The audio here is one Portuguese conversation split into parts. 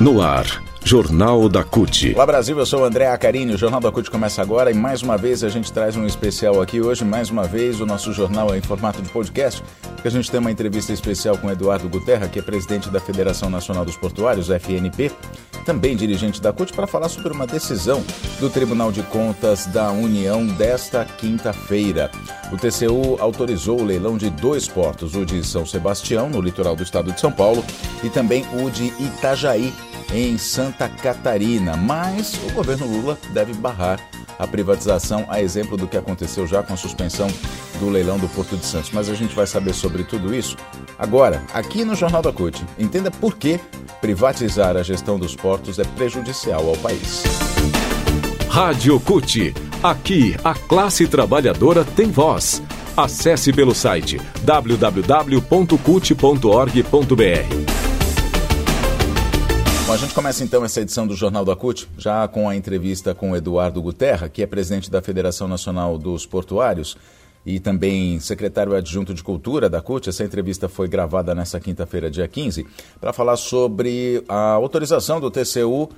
No ar, Jornal da CUT. Olá Brasil, eu sou o André Acarini. O Jornal da CUT começa agora e mais uma vez a gente traz um especial aqui hoje. Mais uma vez o nosso jornal é em formato de podcast, porque a gente tem uma entrevista especial com Eduardo Guterra, que é presidente da Federação Nacional dos Portuários, FNP, também dirigente da CUT, para falar sobre uma decisão do Tribunal de Contas da União desta quinta-feira. O TCU autorizou o leilão de dois portos, o de São Sebastião, no litoral do estado de São Paulo, e também o de Itajaí, em Santa Catarina, mas o governo Lula deve barrar a privatização, a exemplo do que aconteceu já com a suspensão do leilão do Porto de Santos. Mas a gente vai saber sobre tudo isso agora, aqui no Jornal da CUT. Entenda por que privatizar a gestão dos portos é prejudicial ao país. Rádio CUT. Aqui, a classe trabalhadora tem voz. Acesse pelo site www.cut.org.br. Bom, a gente começa então essa edição do Jornal da CUT, já com a entrevista com Eduardo Guterra, que é presidente da Federação Nacional dos Portuários e também secretário adjunto de Cultura da CUT. Essa entrevista foi gravada nessa quinta-feira, dia 15, para falar sobre a autorização do TCU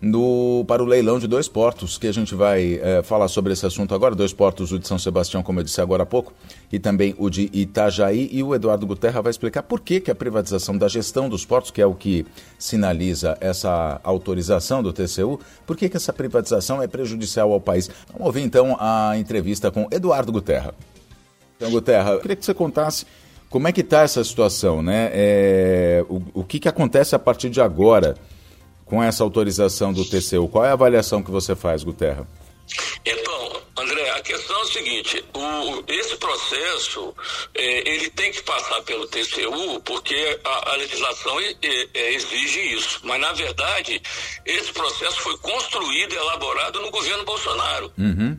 no, para o leilão de dois portos, que a gente vai é, falar sobre esse assunto agora. Dois portos, o de São Sebastião, como eu disse agora há pouco, e também o de Itajaí. E o Eduardo Guterra vai explicar por que, que a privatização da gestão dos portos, que é o que sinaliza essa autorização do TCU, por que, que essa privatização é prejudicial ao país. Vamos ouvir então a entrevista com Eduardo Guterra. Então, Guterra, eu queria que você contasse como é que está essa situação, né? É, o, o que, que acontece a partir de agora? Com essa autorização do TCU. Qual é a avaliação que você faz, Guterra? Então, André, a questão é o seguinte: o, esse processo é, ele tem que passar pelo TCU porque a, a legislação é, exige isso. Mas na verdade esse processo foi construído e elaborado no governo Bolsonaro. Uhum.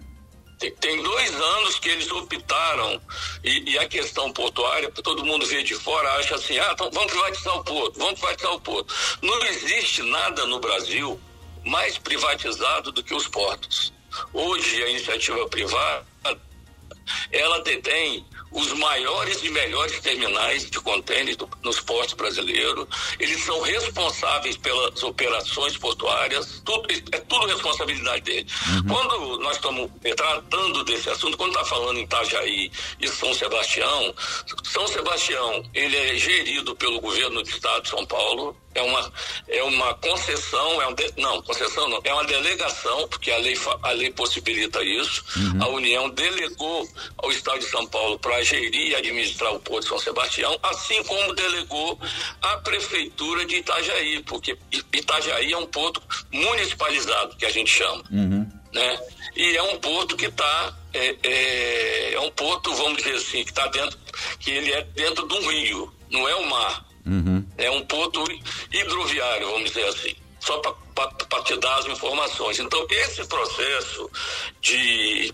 Tem, tem dois anos que eles optaram, e, e, a questão portuária, todo mundo vê de fora, acha assim, ah, então vamos privatizar o porto, vamos privatizar o porto. Não existe nada no Brasil mais privatizado do que os portos. Hoje a iniciativa privada, ela detém os maiores e melhores terminais de contêineres nos portos brasileiros. Eles são responsáveis pelas operações portuárias, tudo, é tudo responsabilidade deles. Uhum. Quando nós estamos tratando desse assunto, quando está falando em Itajaí e São Sebastião, São Sebastião ele é gerido pelo governo do estado de São Paulo, é uma, é uma concessão, é um de, não, concessão não, é uma delegação, porque a lei, a lei possibilita isso. Uhum. A União delegou ao Estado de São Paulo para gerir e administrar o Porto de São Sebastião, assim como delegou à Prefeitura de Itajaí, porque Itajaí é um porto municipalizado, que a gente chama. Uhum. Né? E é um porto que está é, é, é, um porto, vamos dizer assim, que está dentro, que ele é dentro de um rio, não é o mar. Uhum. É um porto hidroviário, vamos dizer assim, só para te dar as informações. Então, esse processo de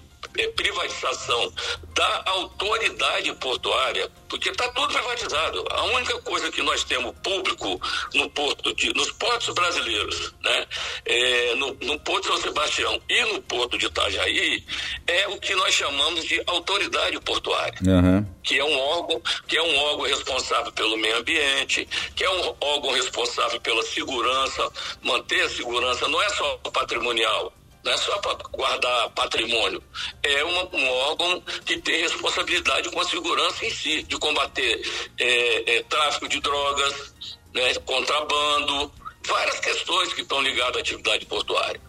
privatização da autoridade portuária, porque está tudo privatizado. A única coisa que nós temos público no porto de, nos portos brasileiros, né, é, no, no Porto de São Sebastião e no Porto de Itajaí, é o que nós chamamos de autoridade portuária, uhum. que é um órgão que é um órgão responsável pelo meio ambiente, que é um órgão responsável pela segurança, manter a segurança não é só patrimonial, não é só para guardar patrimônio, é uma, um órgão que tem responsabilidade com a segurança em si, de combater é, é, tráfico de drogas, né, contrabando, várias questões que estão ligadas à atividade portuária.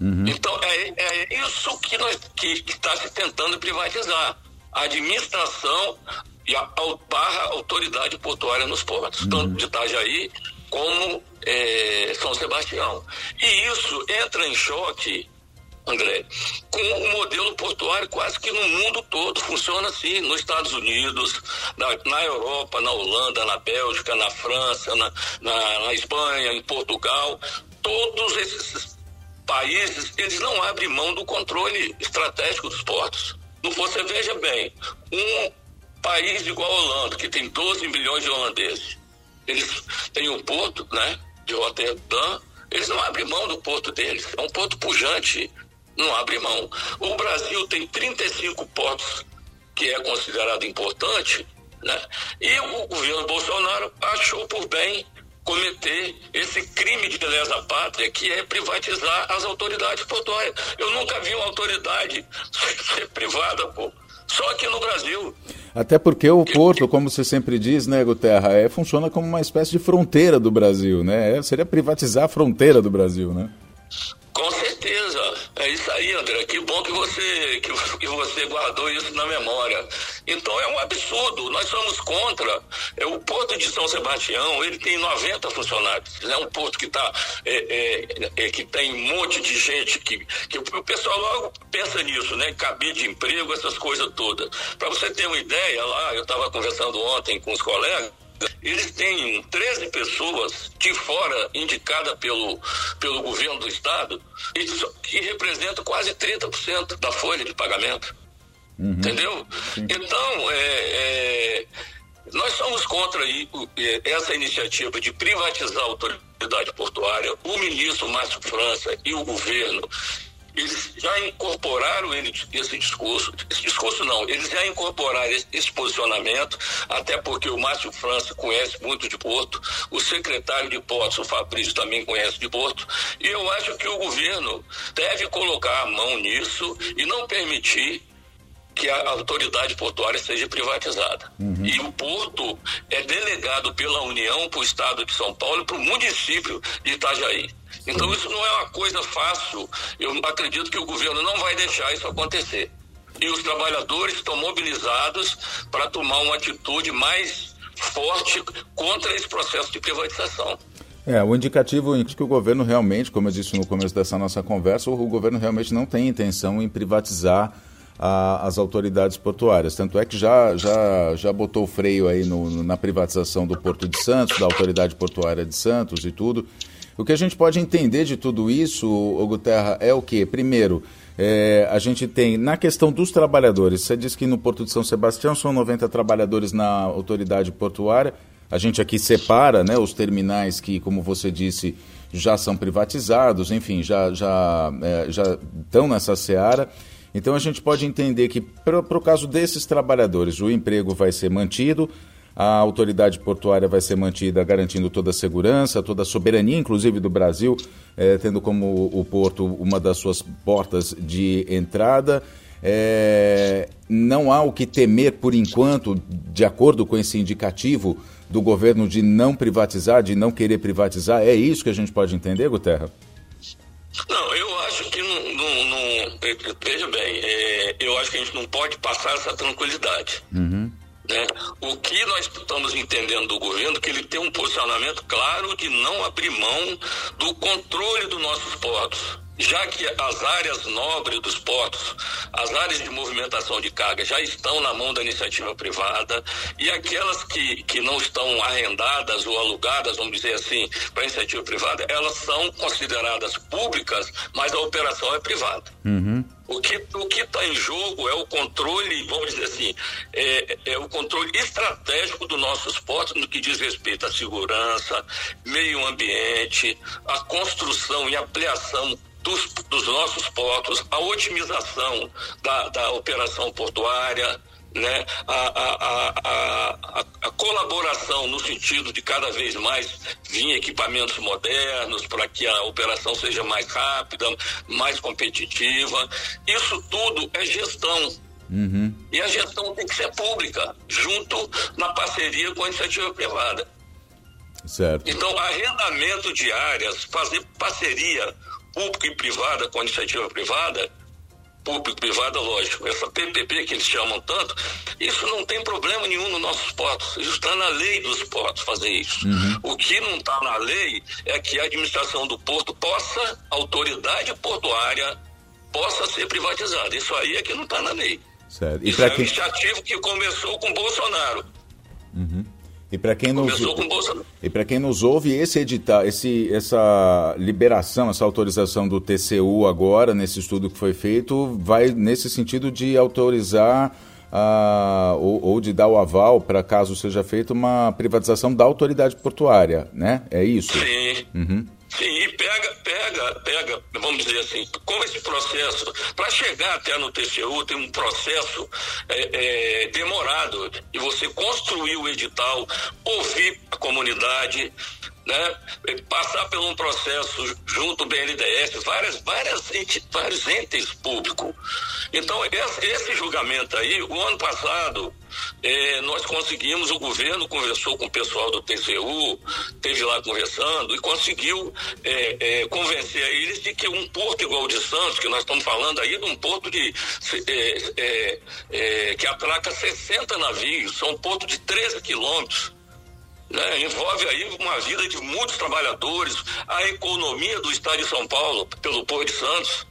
Uhum. Então, é, é isso que que está se tentando privatizar. A administração e a, barra autoridade portuária nos portos, uhum. tanto de Itajaí como é, São Sebastião. E isso entra em choque André, com o modelo portuário quase que no mundo todo funciona assim, nos Estados Unidos, na, na Europa, na Holanda, na Bélgica, na França, na, na, na Espanha, em Portugal, todos esses países, eles não abrem mão do controle estratégico dos portos. Você veja bem, um país igual a Holanda, que tem 12 milhões de holandeses, eles têm um porto, né, de Rotterdam, eles não abrem mão do porto deles. É um porto pujante, não abre mão. O Brasil tem 35 portos que é considerado importante, né? E o governo Bolsonaro achou por bem cometer esse crime de lesa pátria que é privatizar as autoridades portuárias. Eu nunca vi uma autoridade ser privada, pô. Só aqui no Brasil. Até porque o porto, como você sempre diz, né, Guterra, é, funciona como uma espécie de fronteira do Brasil, né? É, seria privatizar a fronteira do Brasil, né? Com certeza. É isso aí, André. Que bom que você, que, que você guardou isso na memória. Então é um absurdo. Nós somos contra. É, o Porto de São Sebastião, ele tem 90 funcionários. É um porto que tá, é, é, é, que tem um monte de gente que, que o pessoal logo pensa nisso, né? Cabide de emprego, essas coisas todas. Para você ter uma ideia, lá, eu estava conversando ontem com os colegas, eles têm 13 pessoas de fora indicadas pelo, pelo governo do estado que representam quase 30% da folha de pagamento. Uhum. Entendeu? Sim. Então, é, é, nós somos contra essa iniciativa de privatizar a autoridade portuária. O ministro Márcio França e o governo eles já incorporaram ele, esse discurso, esse discurso não, eles já incorporaram esse, esse, posicionamento, até porque o Márcio França conhece muito de Porto, o secretário de Portos, o Fabrício, também conhece de Porto, e eu acho que o governo deve colocar a mão nisso e não permitir que a autoridade portuária seja privatizada. Uhum. E o porto é delegado pela União para o Estado de São Paulo e para o município de Itajaí. Então isso não é uma coisa fácil. Eu acredito que o governo não vai deixar isso acontecer. E os trabalhadores estão mobilizados para tomar uma atitude mais forte contra esse processo de privatização. É, o indicativo é que o governo realmente, como eu disse no começo dessa nossa conversa, o governo realmente não tem intenção em privatizar a, as autoridades portuárias. Tanto é que já, já, já botou freio aí no, na privatização do Porto de Santos, da Autoridade Portuária de Santos e tudo. O que a gente pode entender de tudo isso, o Guterra, é o que? Primeiro, é, a gente tem, na questão dos trabalhadores, você disse que no Porto de São Sebastião são 90 trabalhadores na autoridade portuária. A gente aqui separa né, os terminais que, como você disse, já são privatizados, enfim, já, já, é, já estão nessa seara. Então a gente pode entender que, para o caso desses trabalhadores, o emprego vai ser mantido, a autoridade portuária vai ser mantida garantindo toda a segurança, toda a soberania, inclusive do Brasil, é, tendo como o porto uma das suas portas de entrada. É, não há o que temer por enquanto, de acordo com esse indicativo do governo de não privatizar, de não querer privatizar. É isso que a gente pode entender, Guterra? Não, eu acho que não. não, não veja bem, é, eu acho que a gente não pode passar essa tranquilidade. Uhum. Né? O que nós estamos entendendo do governo é que ele tem um posicionamento claro de não abrir mão do controle dos nossos portos já que as áreas nobres dos portos, as áreas de movimentação de carga já estão na mão da iniciativa privada e aquelas que, que não estão arrendadas ou alugadas, vamos dizer assim, para iniciativa privada, elas são consideradas públicas, mas a operação é privada. Uhum. O que o que está em jogo é o controle, vamos dizer assim, é, é o controle estratégico dos nossos portos no que diz respeito à segurança, meio ambiente, a construção e ampliação dos, dos nossos portos, a otimização da, da operação portuária, né, a, a, a, a, colaboração no sentido de cada vez mais vir equipamentos modernos para que a operação seja mais rápida, mais competitiva. Isso tudo é gestão. Uhum. E a gestão tem que ser pública, junto na parceria com a iniciativa privada. Certo. Então, arrendamento de áreas, fazer parceria público e privada com a iniciativa privada, público-privada, lógico, essa PPP que eles chamam tanto, isso não tem problema nenhum nos nossos portos. Isso está na lei dos portos fazer isso. Uhum. O que não está na lei é que a administração do porto possa, a autoridade portuária, possa ser privatizada. Isso aí é que não está na lei. Certo. E isso é um iniciativo que começou com Bolsonaro. Uhum. E para quem nos e para quem nos ouve, esse edital, esse essa liberação, essa autorização do TCU agora nesse estudo que foi feito, vai nesse sentido de autorizar uh, ou, ou, de dar o aval para caso seja feita uma privatização da autoridade portuária, né? É isso? Sim. Uhum. Sim, e pega, pega, pega, vamos dizer assim, como esse processo, para chegar até no TCU tem um processo é, é, demorado, e você construir o edital, ouvir a comunidade, né, passar por um processo junto ao BNDES, várias, várias ente, vários entes públicos. Então, esse, julgamento aí, o ano passado, eh, nós conseguimos, o governo conversou com o pessoal do TCU, teve lá conversando e conseguiu eh, eh, convencer eles de que um porto igual o de Santos, que nós estamos falando aí de um porto de, que atraca 60 navios, são um porto de 13 quilômetros, né? Envolve aí uma vida de muitos trabalhadores, a economia do estado de São Paulo, pelo Porto de Santos,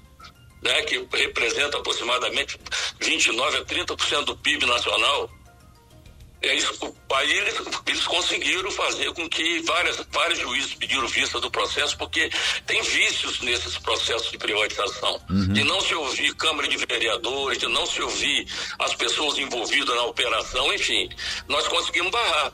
né? que representa aproximadamente 29 a 30% do PIB nacional. É isso, aí eles, eles conseguiram fazer com que várias, vários juízes pediram vista do processo, porque tem vícios nesses processos de privatização. Uhum. De não se ouvir Câmara de Vereadores, de não se ouvir as pessoas envolvidas na operação, enfim. Nós conseguimos barrar.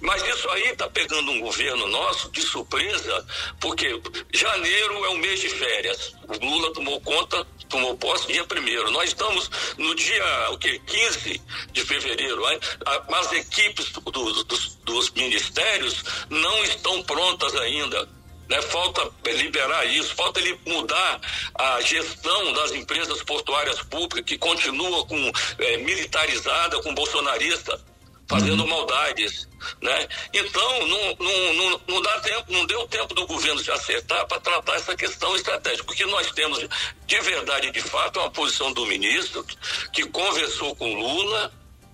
Mas isso aí está pegando um governo nosso de surpresa, porque janeiro é o mês de férias. O Lula tomou conta, tomou posse dia primeiro. Nós estamos no dia o quê? 15 de fevereiro. Hein? As equipes do, dos, dos ministérios não estão prontas ainda. Né? Falta liberar isso, falta ele mudar a gestão das empresas portuárias públicas, que continua com é, militarizada, com bolsonarista fazendo uhum. maldades, né? Então não, não, não, não, dá tempo, não deu tempo do governo se acertar para tratar essa questão estratégica, porque nós temos de verdade, de fato, uma posição do ministro que conversou com Lula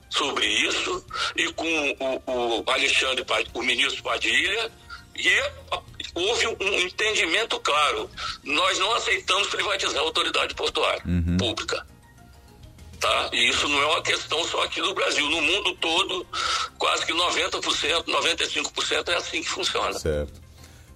sobre isso e com o, o Alexandre, o ministro Padilha e houve um entendimento claro. Nós não aceitamos privatizar a autoridade portuária uhum. pública. E isso não é uma questão só aqui do Brasil. No mundo todo, quase que 90%, 95% é assim que funciona. Certo.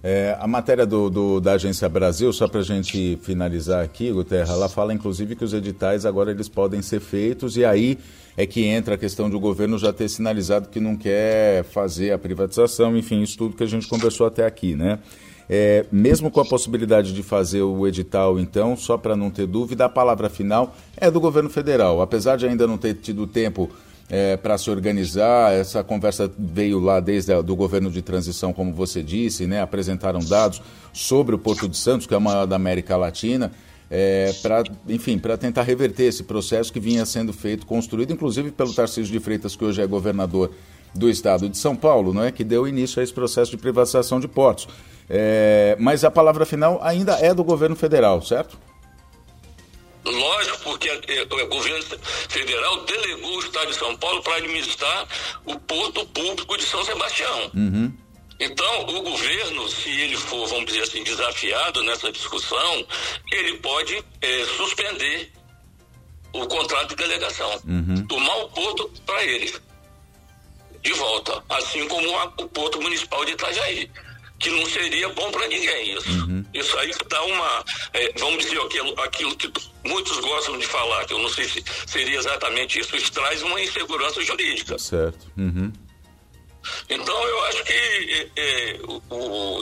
É, a matéria do, do, da Agência Brasil, só para a gente finalizar aqui, Guterra, ela fala inclusive que os editais agora eles podem ser feitos e aí é que entra a questão de o governo já ter sinalizado que não quer fazer a privatização, enfim, isso tudo que a gente conversou até aqui, né? É, mesmo com a possibilidade de fazer o edital, então, só para não ter dúvida, a palavra final é do governo federal. Apesar de ainda não ter tido tempo é, para se organizar, essa conversa veio lá desde o governo de transição, como você disse, né? apresentaram dados sobre o Porto de Santos, que é o maior da América Latina. É, para enfim, para tentar reverter esse processo que vinha sendo feito, construído, inclusive pelo Tarcísio de Freitas, que hoje é governador do estado de São Paulo, não é, que deu início a esse processo de privatização de portos. É, mas a palavra final ainda é do governo federal, certo? Lógico, porque é, o governo federal delegou o Estado de São Paulo para administrar o porto público de São Sebastião. Uhum. Então, o governo, se ele for, vamos dizer assim, desafiado nessa discussão, ele pode é, suspender o contrato de delegação, uhum. tomar o porto para ele de volta, assim como a, o porto municipal de Itajaí que não seria bom para ninguém isso. Uhum. Isso aí dá uma, é, vamos dizer, aquilo, aquilo que muitos gostam de falar, que eu não sei se seria exatamente isso, isso traz uma insegurança jurídica. Certo. Uhum. Então eu acho que é, é o,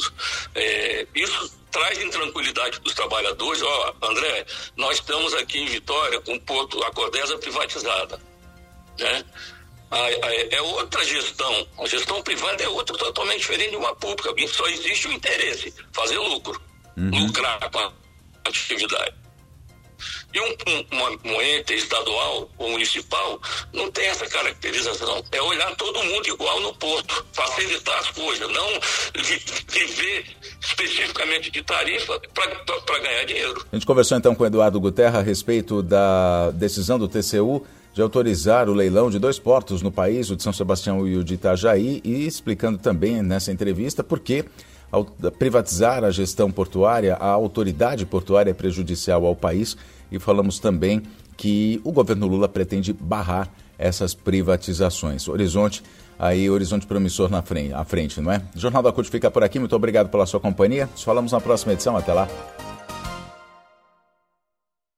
é, isso traz intranquilidade para os trabalhadores. Ó, André, nós estamos aqui em Vitória com o Porto, a Cordesa privatizada. Né? É outra gestão. A gestão privada é outra totalmente diferente de uma pública. Só existe o interesse, fazer lucro, uhum. lucrar com a atividade. E um, um, um, ente estadual ou municipal não tem essa caracterização. É olhar todo mundo igual no porto, facilitar as coisas, não viver especificamente de tarifa para ganhar dinheiro. A gente conversou então com o Eduardo Guterra a respeito da decisão do TCU de autorizar o leilão de dois portos no país, o de São Sebastião e o de Itajaí, e explicando também nessa entrevista por que privatizar a gestão portuária, a autoridade portuária é prejudicial ao país e falamos também que o governo Lula pretende barrar essas privatizações. Horizonte, aí horizonte promissor na frente, à frente, não é? O Jornal da CUT fica por aqui, muito obrigado pela sua companhia. Nos falamos na próxima edição, até lá.